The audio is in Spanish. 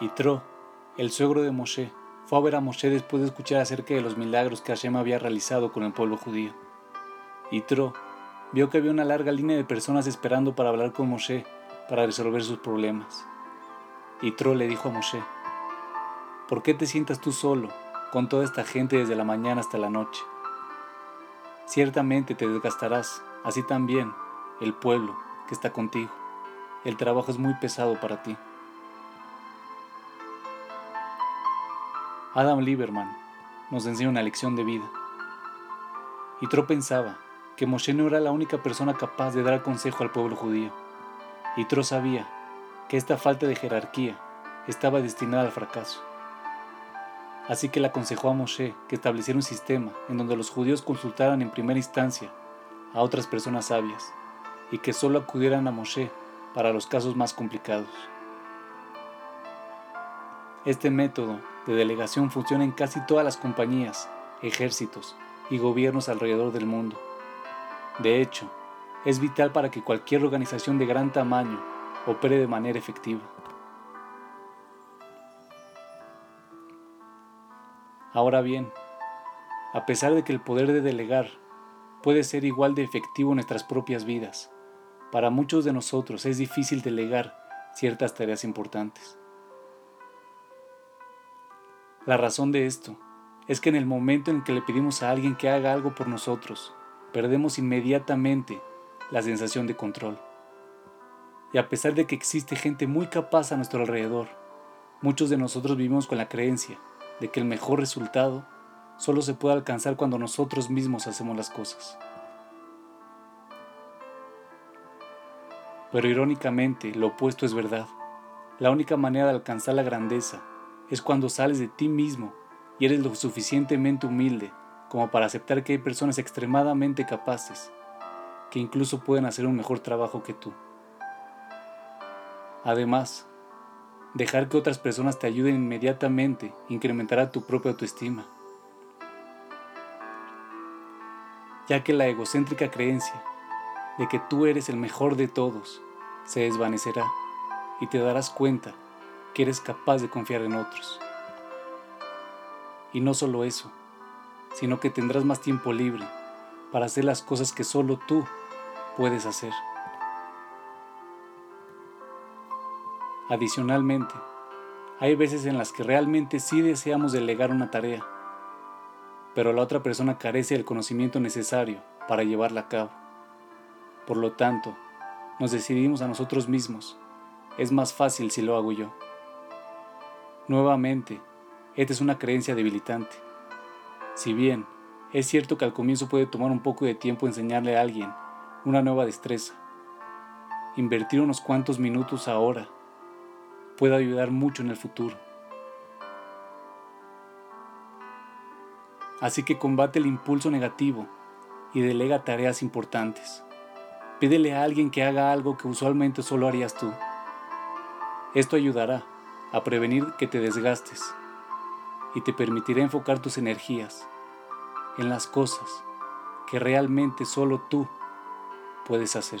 Yitro, el suegro de Moshe, fue a ver a Moshe después de escuchar acerca de los milagros que Hashem había realizado con el pueblo judío. Yitro vio que había una larga línea de personas esperando para hablar con Moshe para resolver sus problemas. Yitro le dijo a Moshe, ¿por qué te sientas tú solo con toda esta gente desde la mañana hasta la noche? Ciertamente te desgastarás, así también el pueblo que está contigo. El trabajo es muy pesado para ti. Adam Lieberman nos enseña una lección de vida. Yitro pensaba que Moshe no era la única persona capaz de dar consejo al pueblo judío. Yitro sabía que esta falta de jerarquía estaba destinada al fracaso. Así que le aconsejó a Moshe que estableciera un sistema en donde los judíos consultaran en primera instancia a otras personas sabias y que solo acudieran a Moshe para los casos más complicados. Este método de delegación funciona en casi todas las compañías, ejércitos y gobiernos alrededor del mundo. De hecho, es vital para que cualquier organización de gran tamaño opere de manera efectiva. Ahora bien, a pesar de que el poder de delegar puede ser igual de efectivo en nuestras propias vidas, para muchos de nosotros es difícil delegar ciertas tareas importantes. La razón de esto es que en el momento en que le pedimos a alguien que haga algo por nosotros, perdemos inmediatamente la sensación de control. Y a pesar de que existe gente muy capaz a nuestro alrededor, muchos de nosotros vivimos con la creencia de que el mejor resultado solo se puede alcanzar cuando nosotros mismos hacemos las cosas. Pero irónicamente, lo opuesto es verdad. La única manera de alcanzar la grandeza es cuando sales de ti mismo y eres lo suficientemente humilde como para aceptar que hay personas extremadamente capaces que incluso pueden hacer un mejor trabajo que tú. Además, dejar que otras personas te ayuden inmediatamente incrementará tu propia autoestima, ya que la egocéntrica creencia de que tú eres el mejor de todos se desvanecerá y te darás cuenta que eres capaz de confiar en otros. Y no solo eso, sino que tendrás más tiempo libre para hacer las cosas que solo tú puedes hacer. Adicionalmente, hay veces en las que realmente sí deseamos delegar una tarea, pero la otra persona carece del conocimiento necesario para llevarla a cabo. Por lo tanto, nos decidimos a nosotros mismos. Es más fácil si lo hago yo. Nuevamente, esta es una creencia debilitante. Si bien es cierto que al comienzo puede tomar un poco de tiempo enseñarle a alguien una nueva destreza, invertir unos cuantos minutos ahora puede ayudar mucho en el futuro. Así que combate el impulso negativo y delega tareas importantes. Pídele a alguien que haga algo que usualmente solo harías tú. Esto ayudará a prevenir que te desgastes y te permitirá enfocar tus energías en las cosas que realmente solo tú puedes hacer.